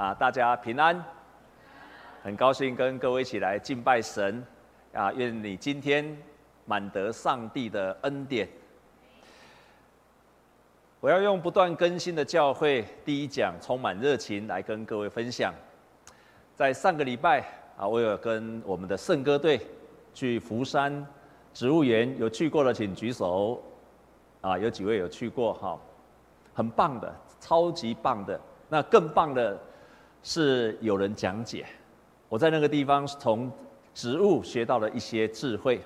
啊，大家平安，很高兴跟各位一起来敬拜神啊！愿你今天满得上帝的恩典。我要用不断更新的教会第一讲，充满热情来跟各位分享。在上个礼拜啊，我有跟我们的圣歌队去福山植物园，有去过的请举手。啊，有几位有去过哈？很棒的，超级棒的。那更棒的。是有人讲解，我在那个地方从植物学到了一些智慧。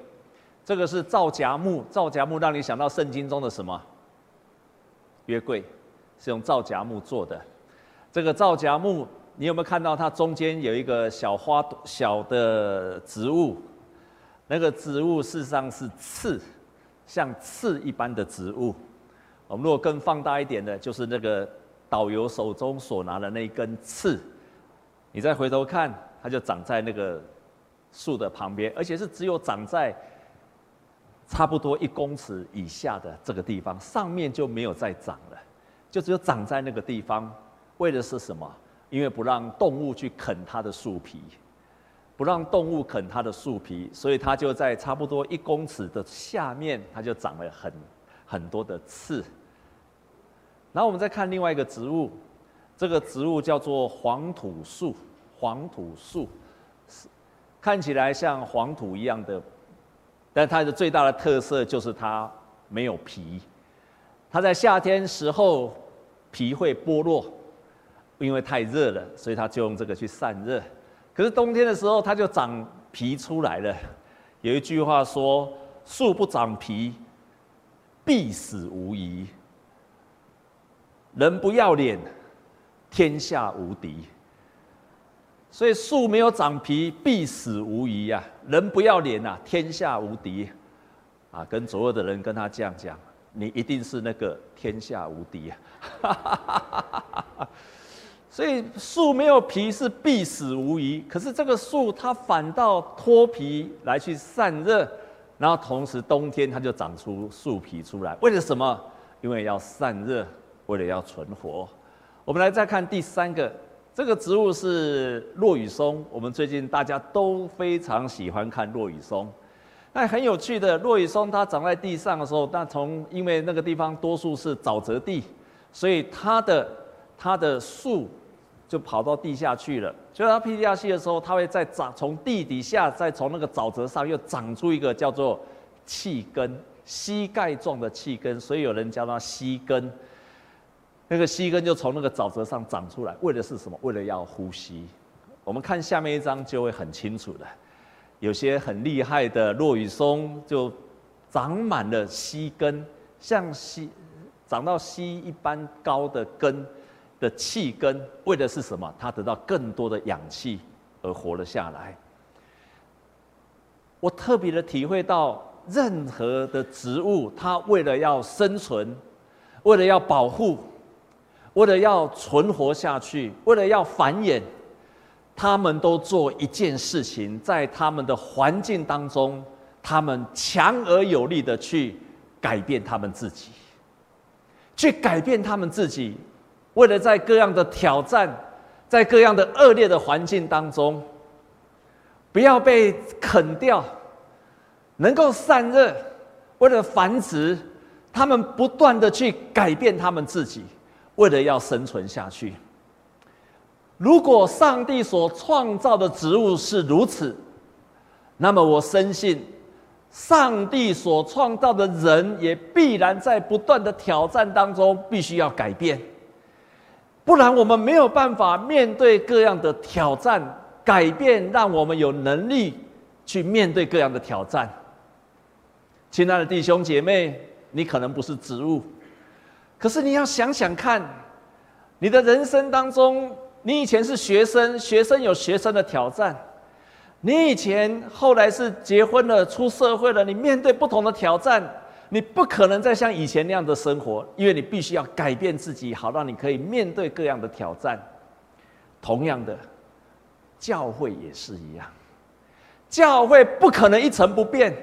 这个是皂荚木，皂荚木让你想到圣经中的什么？约柜是用皂荚木做的。这个皂荚木，你有没有看到它中间有一个小花朵小的植物？那个植物事实上是刺，像刺一般的植物。我们如果更放大一点的，就是那个。导游手中所拿的那一根刺，你再回头看，它就长在那个树的旁边，而且是只有长在差不多一公尺以下的这个地方，上面就没有再长了，就只有长在那个地方。为的是什么？因为不让动物去啃它的树皮，不让动物啃它的树皮，所以它就在差不多一公尺的下面，它就长了很很多的刺。然后我们再看另外一个植物，这个植物叫做黄土树。黄土树是看起来像黄土一样的，但它的最大的特色就是它没有皮。它在夏天时候皮会剥落，因为太热了，所以它就用这个去散热。可是冬天的时候，它就长皮出来了。有一句话说：“树不长皮，必死无疑。”人不要脸，天下无敌。所以树没有长皮，必死无疑呀！人不要脸呐，天下无敌。啊，跟左右的人跟他这样讲，你一定是那个天下无敌啊！所以树没有皮是必死无疑，可是这个树它反倒脱皮来去散热，然后同时冬天它就长出树皮出来，为了什么？因为要散热。为了要存活，我们来再看第三个，这个植物是落羽松。我们最近大家都非常喜欢看落羽松。那很有趣的，落羽松它长在地上的时候，那从因为那个地方多数是沼泽地，所以它的它的树就跑到地下去了。所以它劈下去的时候，它会再长，从地底下再从那个沼泽上又长出一个叫做气根，膝盖状的气根，所以有人叫它膝根。那个膝根就从那个沼泽上长出来，为的是什么？为了要呼吸。我们看下面一张就会很清楚的。有些很厉害的落羽松就长满了膝根，像膝长到膝一般高的根的气根，为的是什么？它得到更多的氧气而活了下来。我特别的体会到，任何的植物，它为了要生存，为了要保护。为了要存活下去，为了要繁衍，他们都做一件事情，在他们的环境当中，他们强而有力的去改变他们自己，去改变他们自己，为了在各样的挑战，在各样的恶劣的环境当中，不要被啃掉，能够散热，为了繁殖，他们不断的去改变他们自己。为了要生存下去，如果上帝所创造的植物是如此，那么我深信，上帝所创造的人也必然在不断的挑战当中必须要改变，不然我们没有办法面对各样的挑战，改变让我们有能力去面对各样的挑战。亲爱的弟兄姐妹，你可能不是植物。可是你要想想看，你的人生当中，你以前是学生，学生有学生的挑战；你以前后来是结婚了，出社会了，你面对不同的挑战，你不可能再像以前那样的生活，因为你必须要改变自己，好让你可以面对各样的挑战。同样的，教会也是一样，教会不可能一成不变。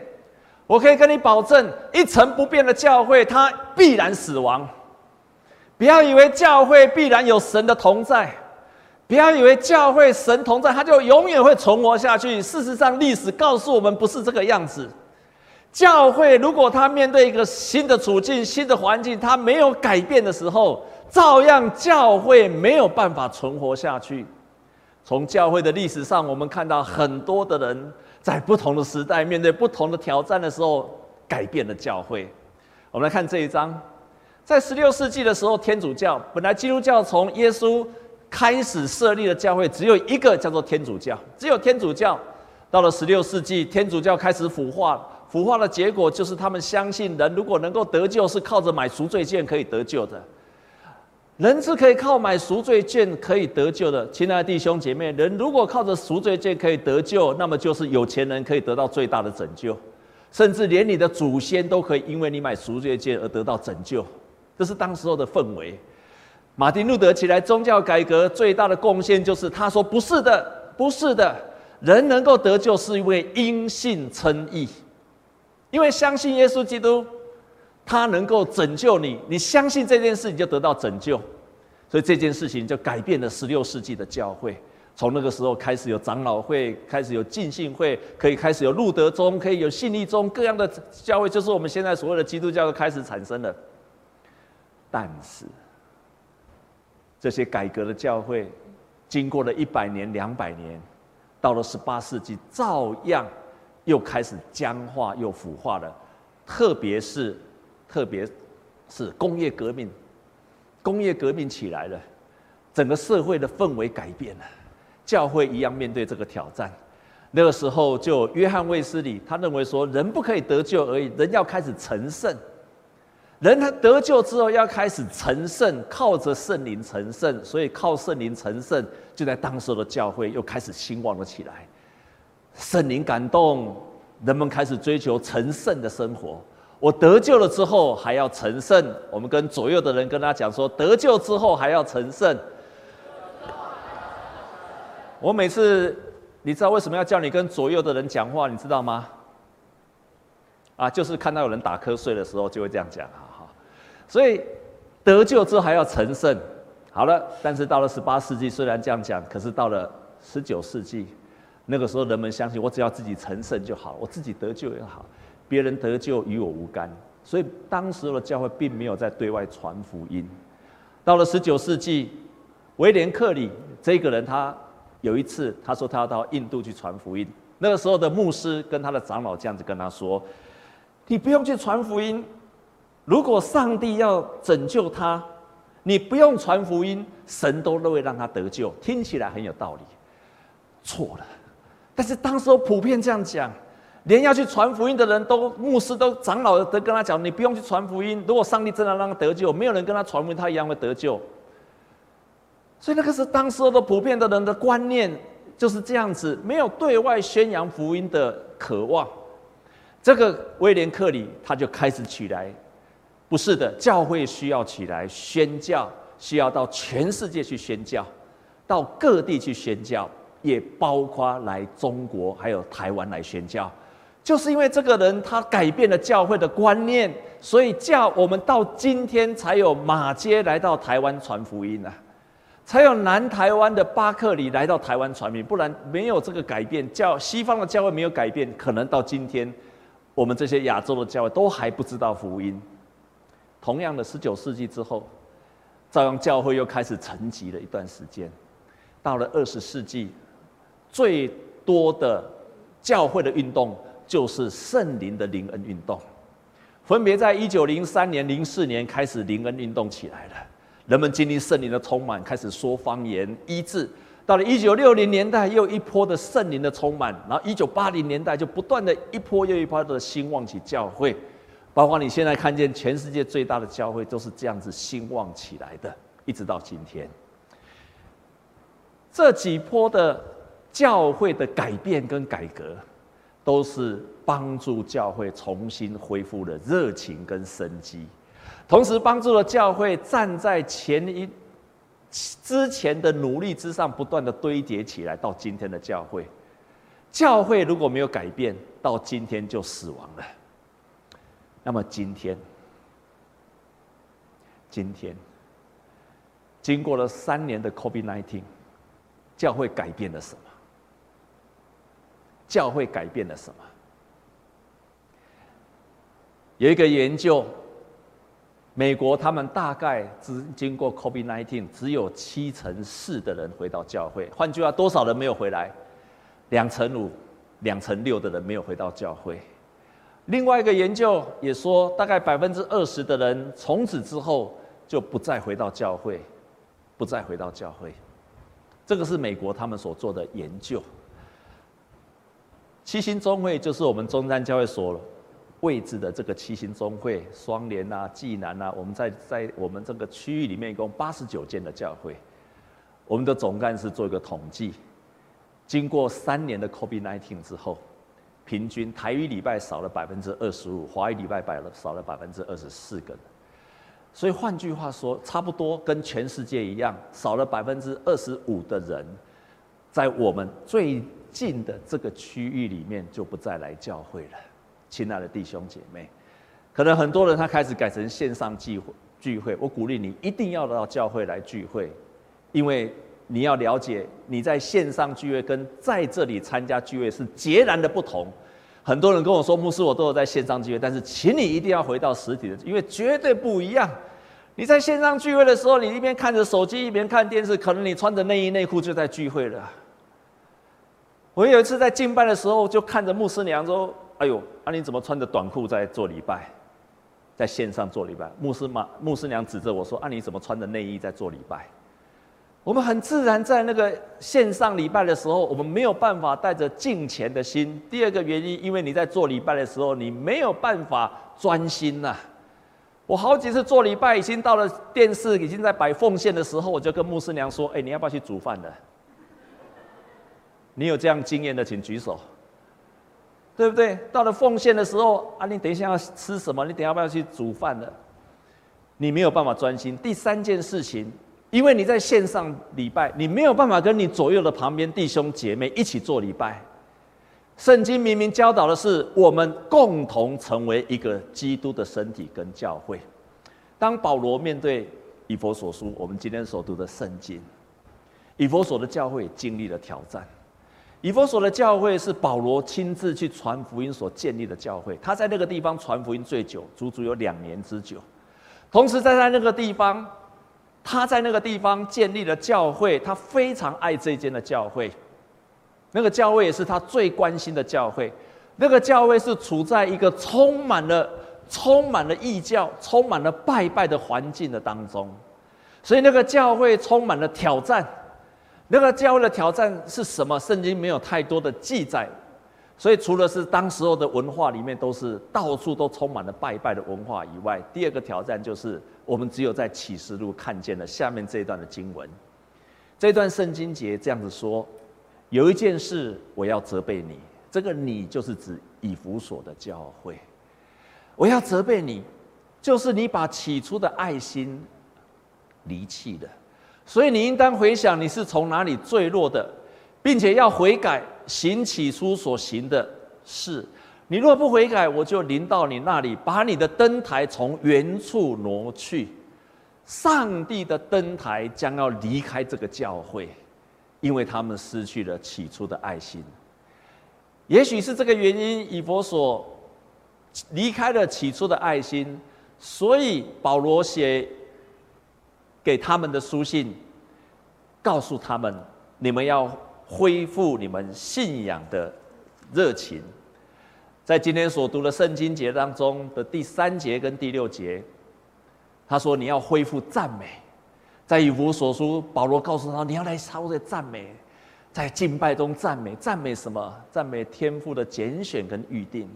我可以跟你保证，一成不变的教会，它必然死亡。不要以为教会必然有神的同在，不要以为教会神同在，他就永远会存活下去。事实上，历史告诉我们不是这个样子。教会如果他面对一个新的处境、新的环境，他没有改变的时候，照样教会没有办法存活下去。从教会的历史上，我们看到很多的人在不同的时代面对不同的挑战的时候，改变了教会。我们来看这一章，在十六世纪的时候，天主教本来基督教从耶稣开始设立的教会只有一个，叫做天主教，只有天主教。到了十六世纪，天主教开始腐化，腐化的结果就是他们相信人如果能够得救，是靠着买赎罪券可以得救的。人是可以靠买赎罪券可以得救的，亲爱的弟兄姐妹，人如果靠着赎罪券可以得救，那么就是有钱人可以得到最大的拯救，甚至连你的祖先都可以因为你买赎罪券而得到拯救，这是当时候的氛围。马丁路德起来宗教改革最大的贡献就是他说：“不是的，不是的，人能够得救是因为因信称义，因为相信耶稣基督。”他能够拯救你，你相信这件事，你就得到拯救。所以这件事情就改变了十六世纪的教会。从那个时候开始有长老会，开始有浸信会，可以开始有路德宗，可以有信义宗，各样的教会，就是我们现在所谓的基督教，就开始产生了。但是这些改革的教会，经过了一百年、两百年，到了十八世纪，照样又开始僵化又腐化了，特别是。特别是工业革命，工业革命起来了，整个社会的氛围改变了，教会一样面对这个挑战。那个时候，就约翰卫斯理，他认为说，人不可以得救而已，人要开始成圣。人他得救之后要开始成圣，靠着圣灵成圣，所以靠圣灵成圣，就在当时的教会又开始兴旺了起来。圣灵感动，人们开始追求成圣的生活。我得救了之后还要成圣，我们跟左右的人跟他讲说，得救之后还要成圣。我每次，你知道为什么要叫你跟左右的人讲话？你知道吗？啊，就是看到有人打瞌睡的时候就会这样讲，哈哈。所以得救之后还要成圣。好了，但是到了十八世纪，虽然这样讲，可是到了十九世纪，那个时候人们相信，我只要自己成圣就好，我自己得救也好。别人得救与我无干，所以当时的教会并没有在对外传福音。到了十九世纪，威廉克里这个人，他有一次他说他要到印度去传福音。那个时候的牧师跟他的长老这样子跟他说：“你不用去传福音，如果上帝要拯救他，你不用传福音，神都会让他得救。”听起来很有道理，错了。但是当时候普遍这样讲。连要去传福音的人都，牧师都、长老都跟他讲：“你不用去传福音。如果上帝真的让他得救，没有人跟他传福音，他一样会得救。”所以那个是当时候的普遍的人的观念就是这样子，没有对外宣扬福音的渴望。这个威廉克里他就开始起来，不是的，教会需要起来宣教，需要到全世界去宣教，到各地去宣教，也包括来中国还有台湾来宣教。就是因为这个人，他改变了教会的观念，所以叫我们到今天才有马街来到台湾传福音啊，才有南台湾的巴克里来到台湾传福音，不然没有这个改变，教西方的教会没有改变，可能到今天我们这些亚洲的教会都还不知道福音。同样的，十九世纪之后，照样教会又开始沉寂了一段时间，到了二十世纪，最多的教会的运动。就是圣灵的灵恩运动，分别在一九零三年、零四年开始灵恩运动起来了。人们经历圣灵的充满，开始说方言、医治。到了一九六零年代，又一波的圣灵的充满。然后一九八零年代就不断的一波又一波的兴旺起教会，包括你现在看见全世界最大的教会都是这样子兴旺起来的，一直到今天。这几波的教会的改变跟改革。都是帮助教会重新恢复了热情跟生机，同时帮助了教会站在前一之前的努力之上，不断的堆叠起来，到今天的教会。教会如果没有改变，到今天就死亡了。那么今天，今天经过了三年的 COVID-19，教会改变了什么？教会改变了什么？有一个研究，美国他们大概只经过 COVID-19，只有七成四的人回到教会。换句话，多少人没有回来？两成五、两成六的人没有回到教会。另外一个研究也说，大概百分之二十的人从此之后就不再回到教会，不再回到教会。这个是美国他们所做的研究。七星中会就是我们中山教会所位置的这个七星中会，双联啊、济南啊，我们在在我们这个区域里面一共八十九间的教会。我们的总干事做一个统计，经过三年的 COVID-19 之后，平均台语礼拜少了百分之二十五，华语礼拜百了少了百分之二十四个。所以换句话说，差不多跟全世界一样，少了百分之二十五的人，在我们最近的这个区域里面就不再来教会了。亲爱的弟兄姐妹，可能很多人他开始改成线上聚会聚会，我鼓励你一定要到教会来聚会，因为你要了解你在线上聚会跟在这里参加聚会是截然的不同。很多人跟我说，牧师，我都有在线上聚会，但是请你一定要回到实体的，因为绝对不一样。你在线上聚会的时候，你一边看着手机，一边看电视，可能你穿着内衣内裤就在聚会了。我有一次在敬拜的时候，就看着牧师娘说：“哎呦，啊你怎么穿着短裤在做礼拜，在线上做礼拜？”牧师妈、牧师娘指着我说：“啊你怎么穿着内衣在做礼拜？”我们很自然在那个线上礼拜的时候，我们没有办法带着敬虔的心。第二个原因，因为你在做礼拜的时候，你没有办法专心呐。我好几次做礼拜，已经到了电视已经在摆奉献的时候，我就跟牧师娘说：“哎，你要不要去煮饭的？你有这样经验的，请举手，对不对？到了奉献的时候啊，你等一下要吃什么？你等一下要不要去煮饭的？你没有办法专心。第三件事情。因为你在线上礼拜，你没有办法跟你左右的旁边弟兄姐妹一起做礼拜。圣经明明教导的是，我们共同成为一个基督的身体跟教会。当保罗面对以弗所书，我们今天所读的圣经，以弗所的教会经历了挑战。以弗所的教会是保罗亲自去传福音所建立的教会，他在那个地方传福音最久，足足有两年之久。同时在在那个地方。他在那个地方建立了教会，他非常爱这间的教会，那个教会也是他最关心的教会。那个教会是处在一个充满了、充满了异教、充满了拜拜的环境的当中，所以那个教会充满了挑战。那个教会的挑战是什么？圣经没有太多的记载。所以，除了是当时候的文化里面都是到处都充满了拜拜的文化以外，第二个挑战就是我们只有在启示录看见了下面这一段的经文。这段圣经节这样子说：有一件事我要责备你，这个你就是指以弗所的教会。我要责备你，就是你把起初的爱心离弃了，所以你应当回想你是从哪里坠落的，并且要悔改。行起初所行的事，你若不悔改，我就临到你那里，把你的灯台从原处挪去。上帝的灯台将要离开这个教会，因为他们失去了起初的爱心。也许是这个原因，以弗所离开了起初的爱心，所以保罗写给他们的书信，告诉他们：你们要。恢复你们信仰的热情，在今天所读的圣经节当中的第三节跟第六节，他说：“你要恢复赞美。”在以弗所书，保罗告诉他：“你要来操着赞美，在敬拜中赞美，赞美什么？赞美天父的拣选跟预定。”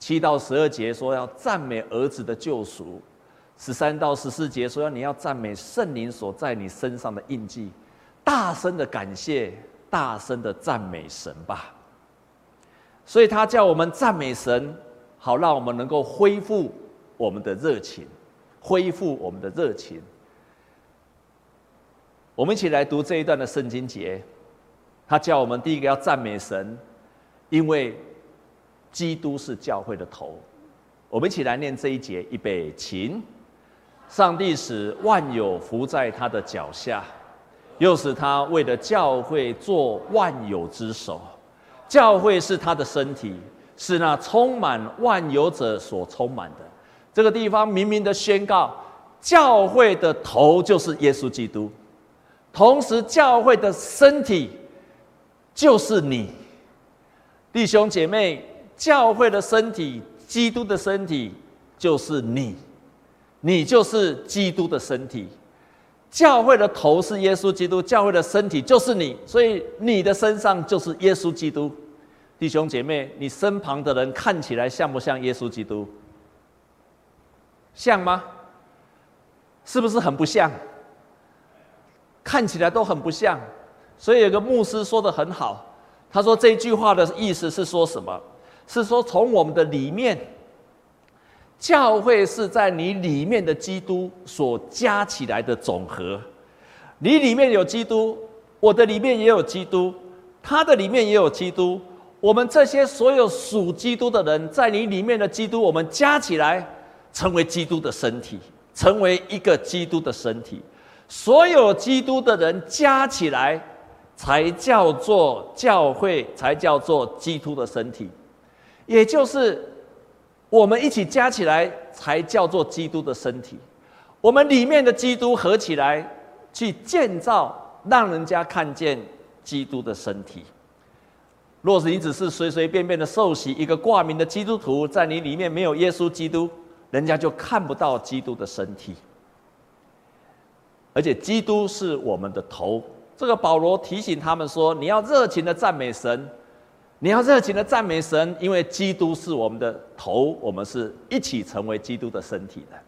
七到十二节说要赞美儿子的救赎，十三到十四节说要你要赞美圣灵所在你身上的印记，大声的感谢。大声的赞美神吧，所以他叫我们赞美神，好让我们能够恢复我们的热情，恢复我们的热情。我们一起来读这一段的圣经节，他叫我们第一个要赞美神，因为基督是教会的头。我们一起来念这一节，预备，请。上帝使万有伏在他的脚下。又使他为了教会做万有之首。教会是他的身体，是那充满万有者所充满的。这个地方明明的宣告，教会的头就是耶稣基督，同时教会的身体就是你，弟兄姐妹，教会的身体，基督的身体就是你，你就是基督的身体。教会的头是耶稣基督，教会的身体就是你，所以你的身上就是耶稣基督。弟兄姐妹，你身旁的人看起来像不像耶稣基督？像吗？是不是很不像？看起来都很不像。所以有个牧师说的很好，他说这句话的意思是说什么？是说从我们的里面。教会是在你里面的基督所加起来的总和，你里面有基督，我的里面也有基督，他的里面也有基督。我们这些所有属基督的人，在你里面的基督，我们加起来成为基督的身体，成为一个基督的身体。所有基督的人加起来，才叫做教会，才叫做基督的身体，也就是。我们一起加起来才叫做基督的身体。我们里面的基督合起来去建造，让人家看见基督的身体。若是你只是随随便便的受洗一个挂名的基督徒，在你里面没有耶稣基督，人家就看不到基督的身体。而且基督是我们的头。这个保罗提醒他们说：你要热情的赞美神。你要热情的赞美神，因为基督是我们的头，我们是一起成为基督的身体的。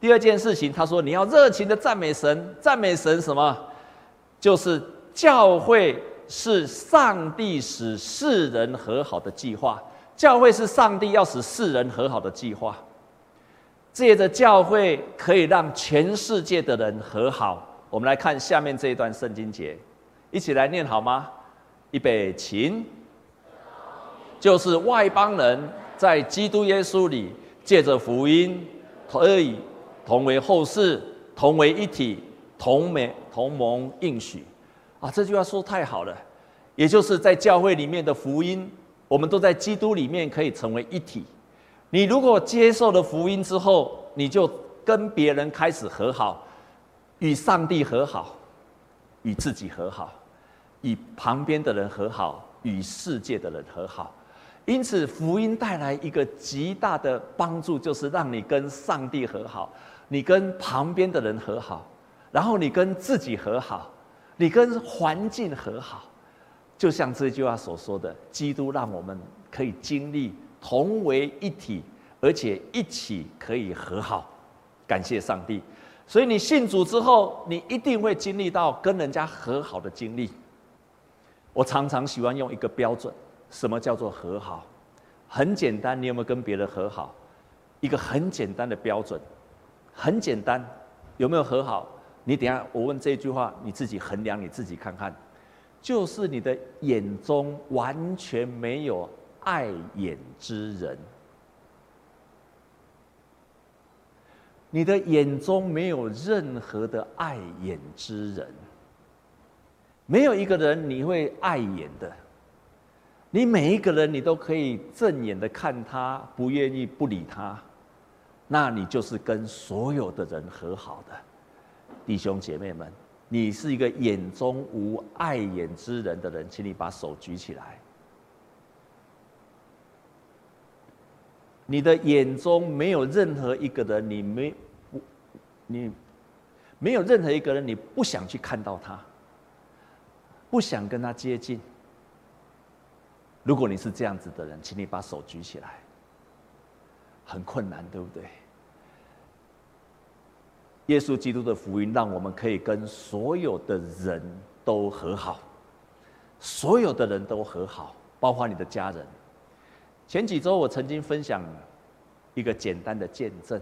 第二件事情，他说你要热情的赞美神，赞美神什么？就是教会是上帝使世人和好的计划，教会是上帝要使世人和好的计划。借着教会可以让全世界的人和好。我们来看下面这一段圣经节，一起来念好吗？预备，起。就是外邦人在基督耶稣里借着福音，可以同为后世，同为一体，同美同盟应许。啊，这句话说太好了。也就是在教会里面的福音，我们都在基督里面可以成为一体。你如果接受了福音之后，你就跟别人开始和好，与上帝和好，与自己和好，与旁边的人和好，与世界的人和好。因此，福音带来一个极大的帮助，就是让你跟上帝和好，你跟旁边的人和好，然后你跟自己和好，你跟环境和好。就像这句话所说的，基督让我们可以经历同为一体，而且一起可以和好。感谢上帝！所以你信主之后，你一定会经历到跟人家和好的经历。我常常喜欢用一个标准。什么叫做和好？很简单，你有没有跟别人和好？一个很简单的标准，很简单，有没有和好？你等下我问这句话，你自己衡量，你自己看看，就是你的眼中完全没有碍眼之人，你的眼中没有任何的碍眼之人，没有一个人你会碍眼的。你每一个人，你都可以正眼的看他，不愿意不理他，那你就是跟所有的人和好的弟兄姐妹们。你是一个眼中无碍眼之人的人，请你把手举起来。你的眼中没有任何一个人，你没，你没有任何一个人，你不想去看到他，不想跟他接近。如果你是这样子的人，请你把手举起来。很困难，对不对？耶稣基督的福音让我们可以跟所有的人都和好，所有的人都和好，包括你的家人。前几周我曾经分享一个简单的见证，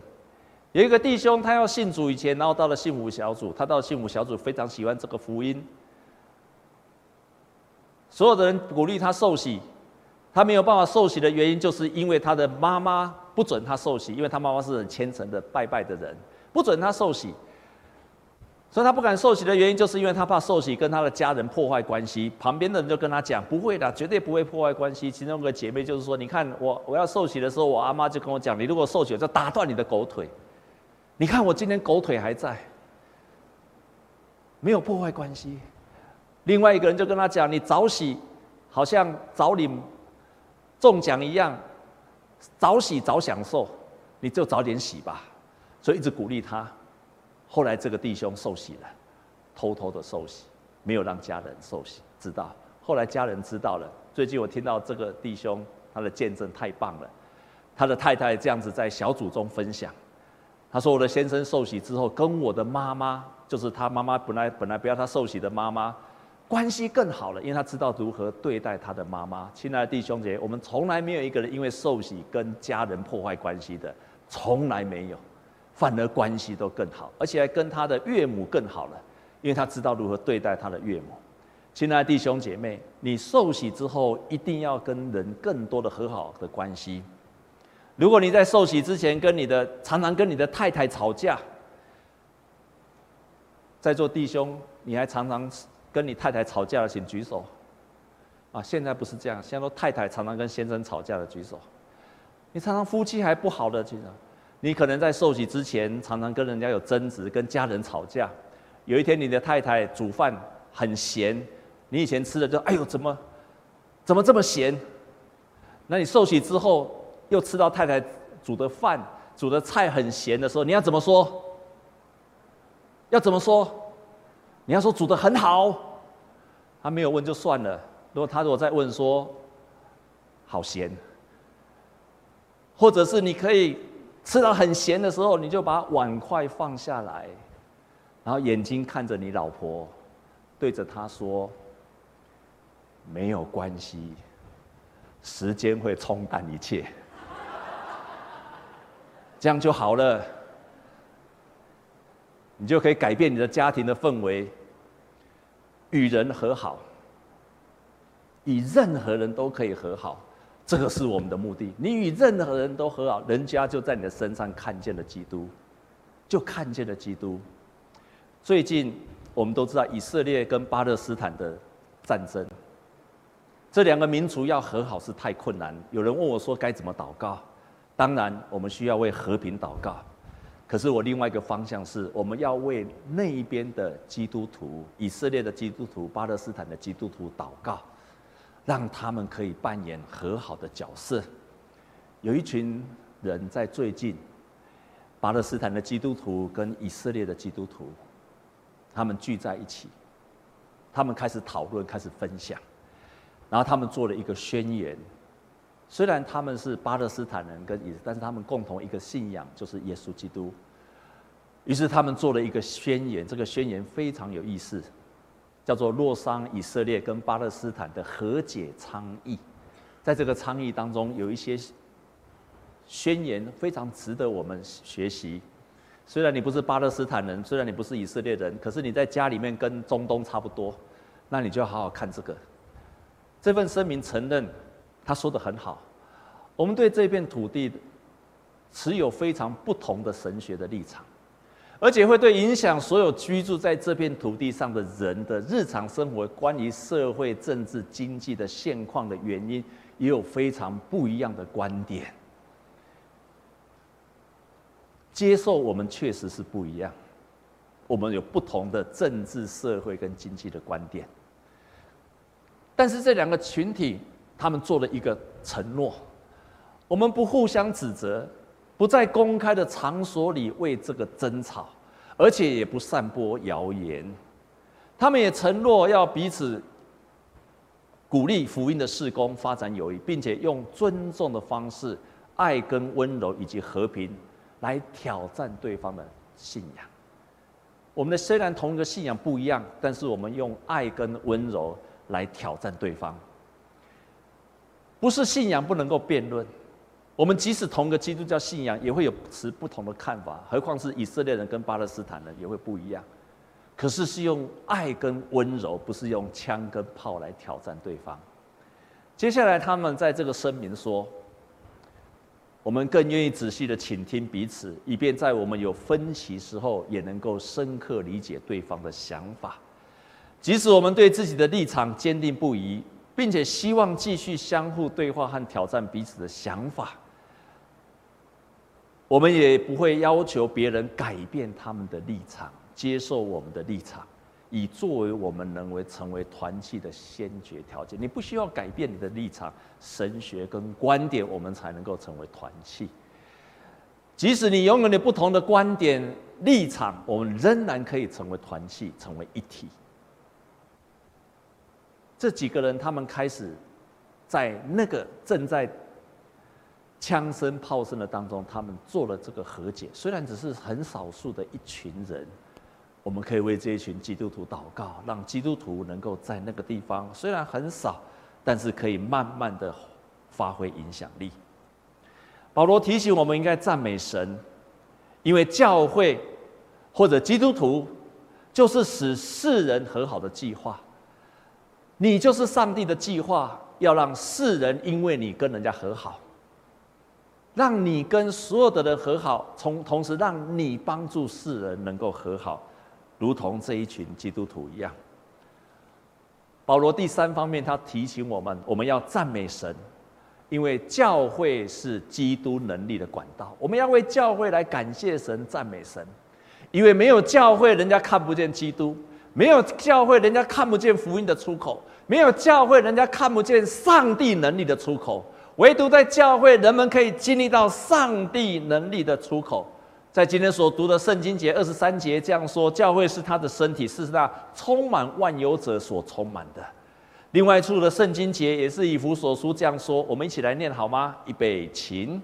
有一个弟兄他要信主以前，然后到了信福小组，他到信福小组非常喜欢这个福音，所有的人鼓励他受洗。他没有办法受洗的原因，就是因为他的妈妈不准他受洗，因为他妈妈是很虔诚的拜拜的人，不准他受洗。所以他不敢受洗的原因，就是因为他怕受洗跟他的家人破坏关系。旁边的人就跟他讲：“不会的，绝对不会破坏关系。”其中一个姐妹就是说：“你看我，我要受洗的时候，我阿妈就跟我讲，你如果受洗，就打断你的狗腿。你看我今天狗腿还在，没有破坏关系。”另外一个人就跟他讲：“你早洗，好像早领中奖一样，早洗早享受，你就早点洗吧。”所以一直鼓励他。后来这个弟兄受洗了，偷偷的受洗，没有让家人受洗知道。后来家人知道了。最近我听到这个弟兄他的见证太棒了，他的太太这样子在小组中分享，他说：“我的先生受洗之后，跟我的妈妈，就是他妈妈本来本来不要他受洗的妈妈，关系更好了，因为他知道如何对待他的妈妈。”亲爱的弟兄姐，我们从来没有一个人因为受洗跟家人破坏关系的，从来没有。反而关系都更好，而且还跟他的岳母更好了，因为他知道如何对待他的岳母。亲爱的弟兄姐妹，你受洗之后一定要跟人更多的和好的关系。如果你在受洗之前跟你的常常跟你的太太吵架，在座弟兄，你还常常跟你太太吵架的，请举手。啊，现在不是这样，现在都太太常常跟先生吵架的举手。你常常夫妻还不好的举手。你可能在受洗之前，常常跟人家有争执，跟家人吵架。有一天，你的太太煮饭很咸，你以前吃的就哎呦，怎么怎么这么咸？那你受洗之后，又吃到太太煮的饭、煮的菜很咸的时候，你要怎么说？要怎么说？你要说煮的很好。他没有问就算了，如果他如果再问说好咸，或者是你可以。吃到很咸的时候，你就把碗筷放下来，然后眼睛看着你老婆，对着她说：“没有关系，时间会冲淡一切，这样就好了。你就可以改变你的家庭的氛围，与人和好，与任何人都可以和好。”这个是我们的目的。你与任何人都和好，人家就在你的身上看见了基督，就看见了基督。最近我们都知道以色列跟巴勒斯坦的战争，这两个民族要和好是太困难。有人问我说该怎么祷告？当然，我们需要为和平祷告。可是我另外一个方向是，我们要为那一边的基督徒，以色列的基督徒、巴勒斯坦的基督徒祷告。让他们可以扮演和好的角色。有一群人在最近，巴勒斯坦的基督徒跟以色列的基督徒，他们聚在一起，他们开始讨论，开始分享，然后他们做了一个宣言。虽然他们是巴勒斯坦人跟以，但是他们共同一个信仰就是耶稣基督。于是他们做了一个宣言，这个宣言非常有意思。叫做洛桑以色列跟巴勒斯坦的和解倡议，在这个倡议当中有一些宣言非常值得我们学习。虽然你不是巴勒斯坦人，虽然你不是以色列人，可是你在家里面跟中东差不多，那你就好好看这个。这份声明承认，他说的很好，我们对这片土地持有非常不同的神学的立场。而且会对影响所有居住在这片土地上的人的日常生活，关于社会、政治、经济的现况的原因，也有非常不一样的观点。接受我们确实是不一样，我们有不同的政治、社会跟经济的观点。但是这两个群体，他们做了一个承诺：我们不互相指责。不在公开的场所里为这个争吵，而且也不散播谣言。他们也承诺要彼此鼓励福音的事工，发展友谊，并且用尊重的方式、爱跟温柔以及和平来挑战对方的信仰。我们的虽然同一个信仰不一样，但是我们用爱跟温柔来挑战对方。不是信仰不能够辩论。我们即使同个基督教信仰，也会有持不同的看法，何况是以色列人跟巴勒斯坦人也会不一样。可是是用爱跟温柔，不是用枪跟炮来挑战对方。接下来他们在这个声明说：我们更愿意仔细的倾听彼此，以便在我们有分歧时候，也能够深刻理解对方的想法。即使我们对自己的立场坚定不移，并且希望继续相互对话和挑战彼此的想法，我们也不会要求别人改变他们的立场，接受我们的立场。以作为我们能为成为团契的先决条件，你不需要改变你的立场、神学跟观点，我们才能够成为团契。即使你拥有你不同的观点立场，我们仍然可以成为团契，成为一体。这几个人，他们开始在那个正在枪声炮声的当中，他们做了这个和解，虽然只是很少数的一群人。我们可以为这一群基督徒祷告，让基督徒能够在那个地方，虽然很少，但是可以慢慢的发挥影响力。保罗提醒我们应该赞美神，因为教会或者基督徒就是使世人和好的计划。你就是上帝的计划，要让世人因为你跟人家和好，让你跟所有的人和好，从同时让你帮助世人能够和好。如同这一群基督徒一样，保罗第三方面，他提醒我们，我们要赞美神，因为教会是基督能力的管道。我们要为教会来感谢神、赞美神，因为没有教会，人家看不见基督；没有教会，人家看不见福音的出口；没有教会，人家看不见上帝能力的出口。唯独在教会，人们可以经历到上帝能力的出口。在今天所读的圣经节二十三节这样说：教会是他的身体，是那充满万有者所充满的。另外一处的圣经节也是以弗所书这样说，我们一起来念好吗？预备，起。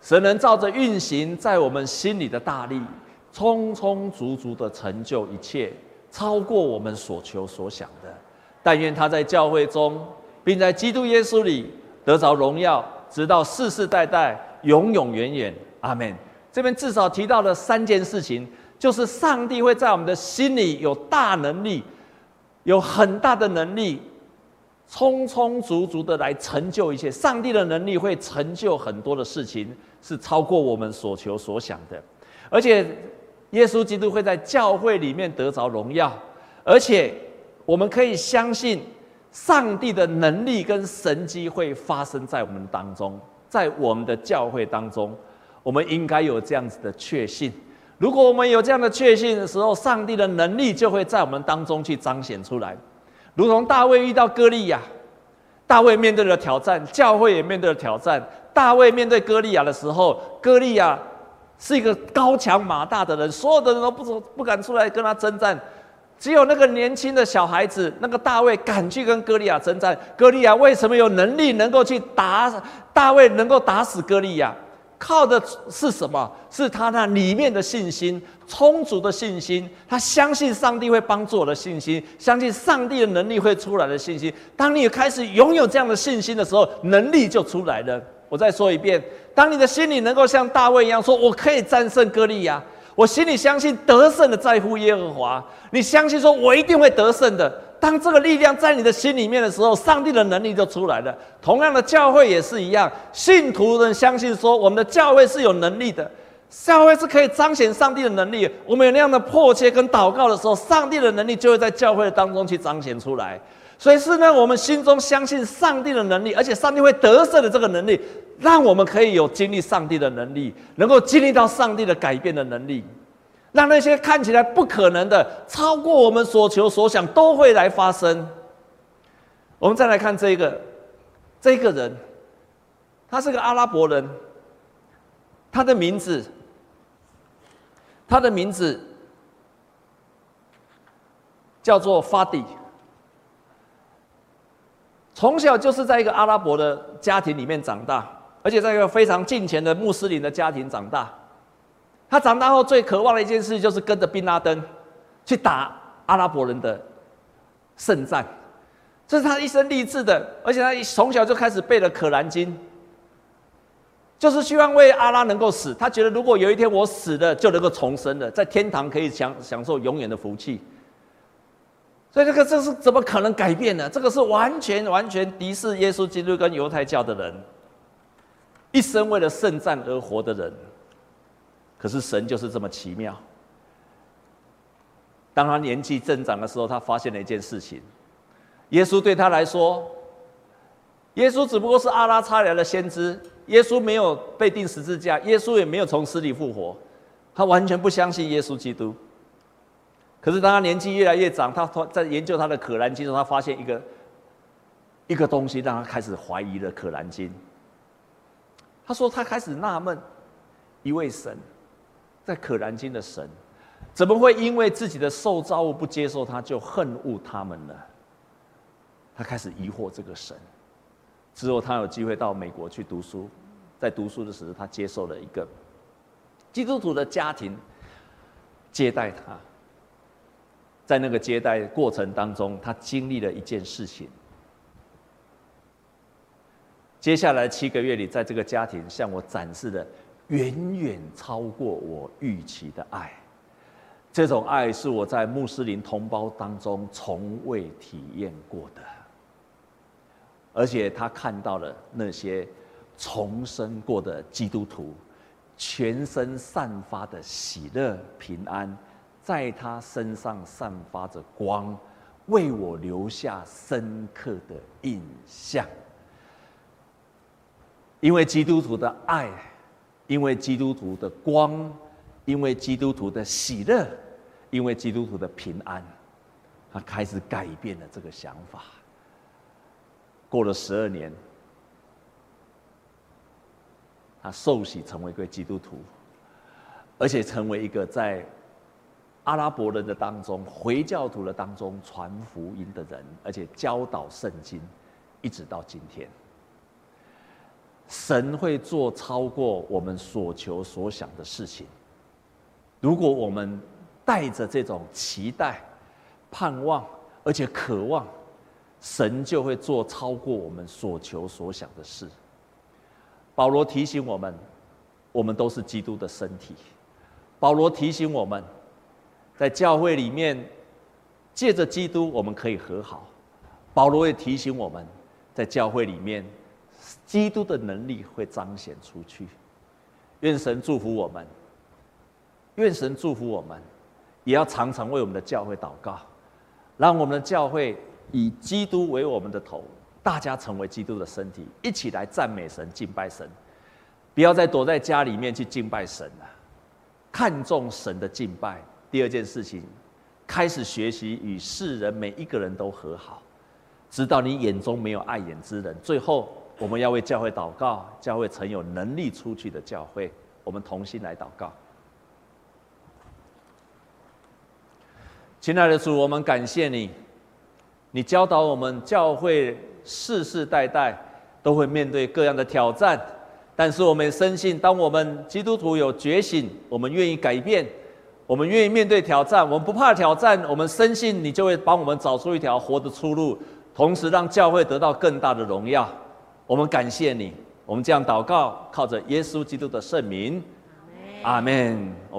神能照着运行在我们心里的大力，充充足足的成就一切，超过我们所求所想。但愿他在教会中，并在基督耶稣里得着荣耀，直到世世代代，永永远远。阿门。这边至少提到了三件事情，就是上帝会在我们的心里有大能力，有很大的能力，充充足足的来成就一切。上帝的能力会成就很多的事情，是超过我们所求所想的。而且，耶稣基督会在教会里面得着荣耀，而且我们可以相信，上帝的能力跟神迹会发生在我们当中，在我们的教会当中。我们应该有这样子的确信。如果我们有这样的确信的时候，上帝的能力就会在我们当中去彰显出来。如同大卫遇到歌利亚，大卫面对了挑战，教会也面对了挑战。大卫面对歌利亚的时候，歌利亚是一个高强马大的人，所有的人都不不敢出来跟他征战，只有那个年轻的小孩子，那个大卫敢去跟歌利亚征战。歌利亚为什么有能力能够去打？大卫能够打死歌利亚？靠的是什么？是他那里面的信心，充足的信心。他相信上帝会帮助我的信心，相信上帝的能力会出来的信心。当你开始拥有这样的信心的时候，能力就出来了。我再说一遍：当你的心里能够像大卫一样说：“我可以战胜歌利亚。”我心里相信得胜的在乎耶和华。你相信说：“我一定会得胜的。”当这个力量在你的心里面的时候，上帝的能力就出来了。同样的，教会也是一样，信徒们相信说，我们的教会是有能力的，教会是可以彰显上帝的能力。我们有那样的迫切跟祷告的时候，上帝的能力就会在教会当中去彰显出来。所以是呢，我们心中相信上帝的能力，而且上帝会得胜的这个能力，让我们可以有经历上帝的能力，能够经历到上帝的改变的能力。让那些看起来不可能的，超过我们所求所想，都会来发生。我们再来看这个，这个人，他是个阿拉伯人，他的名字，他的名字叫做法蒂。从小就是在一个阿拉伯的家庭里面长大，而且在一个非常近前的穆斯林的家庭长大。他长大后最渴望的一件事，就是跟着宾拉登去打阿拉伯人的圣战，这是他一生立志的。而且他从小就开始背了《可兰经》，就是希望为阿拉能够死。他觉得如果有一天我死了，就能够重生了，在天堂可以享享受永远的福气。所以这个这是怎么可能改变呢？这个是完全完全敌视耶稣基督跟犹太教的人。一生为了圣战而活的人。可是神就是这么奇妙。当他年纪增长的时候，他发现了一件事情：耶稣对他来说，耶稣只不过是阿拉差来的先知，耶稣没有被钉十字架，耶稣也没有从死里复活，他完全不相信耶稣基督。可是当他年纪越来越长，他在研究他的《可兰经》中，他发现一个一个东西，让他开始怀疑了《可兰经》。他说他开始纳闷，一位神，在《可兰经》的神，怎么会因为自己的受造物不接受他，就恨恶他们呢？他开始疑惑这个神。之后他有机会到美国去读书，在读书的时候，他接受了一个基督徒的家庭接待他。在那个接待过程当中，他经历了一件事情。接下来七个月里，在这个家庭向我展示的远远超过我预期的爱。这种爱是我在穆斯林同胞当中从未体验过的。而且他看到了那些重生过的基督徒，全身散发的喜乐平安。在他身上散发着光，为我留下深刻的印象。因为基督徒的爱，因为基督徒的光，因为基督徒的喜乐，因为基督徒的平安，他开始改变了这个想法。过了十二年，他受洗成为一个基督徒，而且成为一个在。阿拉伯人的当中，回教徒的当中传福音的人，而且教导圣经，一直到今天，神会做超过我们所求所想的事情。如果我们带着这种期待、盼望，而且渴望，神就会做超过我们所求所想的事。保罗提醒我们，我们都是基督的身体。保罗提醒我们。在教会里面，借着基督，我们可以和好。保罗也提醒我们，在教会里面，基督的能力会彰显出去。愿神祝福我们，愿神祝福我们，也要常常为我们的教会祷告，让我们的教会以基督为我们的头，大家成为基督的身体，一起来赞美神、敬拜神。不要再躲在家里面去敬拜神了，看重神的敬拜。第二件事情，开始学习与世人每一个人都和好，直到你眼中没有碍眼之人。最后，我们要为教会祷告，教会曾有能力出去的教会，我们同心来祷告。亲爱的主，我们感谢你，你教导我们教会世世代代都会面对各样的挑战，但是我们深信，当我们基督徒有觉醒，我们愿意改变。我们愿意面对挑战，我们不怕挑战，我们深信你就会帮我们找出一条活的出路，同时让教会得到更大的荣耀。我们感谢你，我们这样祷告，靠着耶稣基督的圣名，阿门。我们。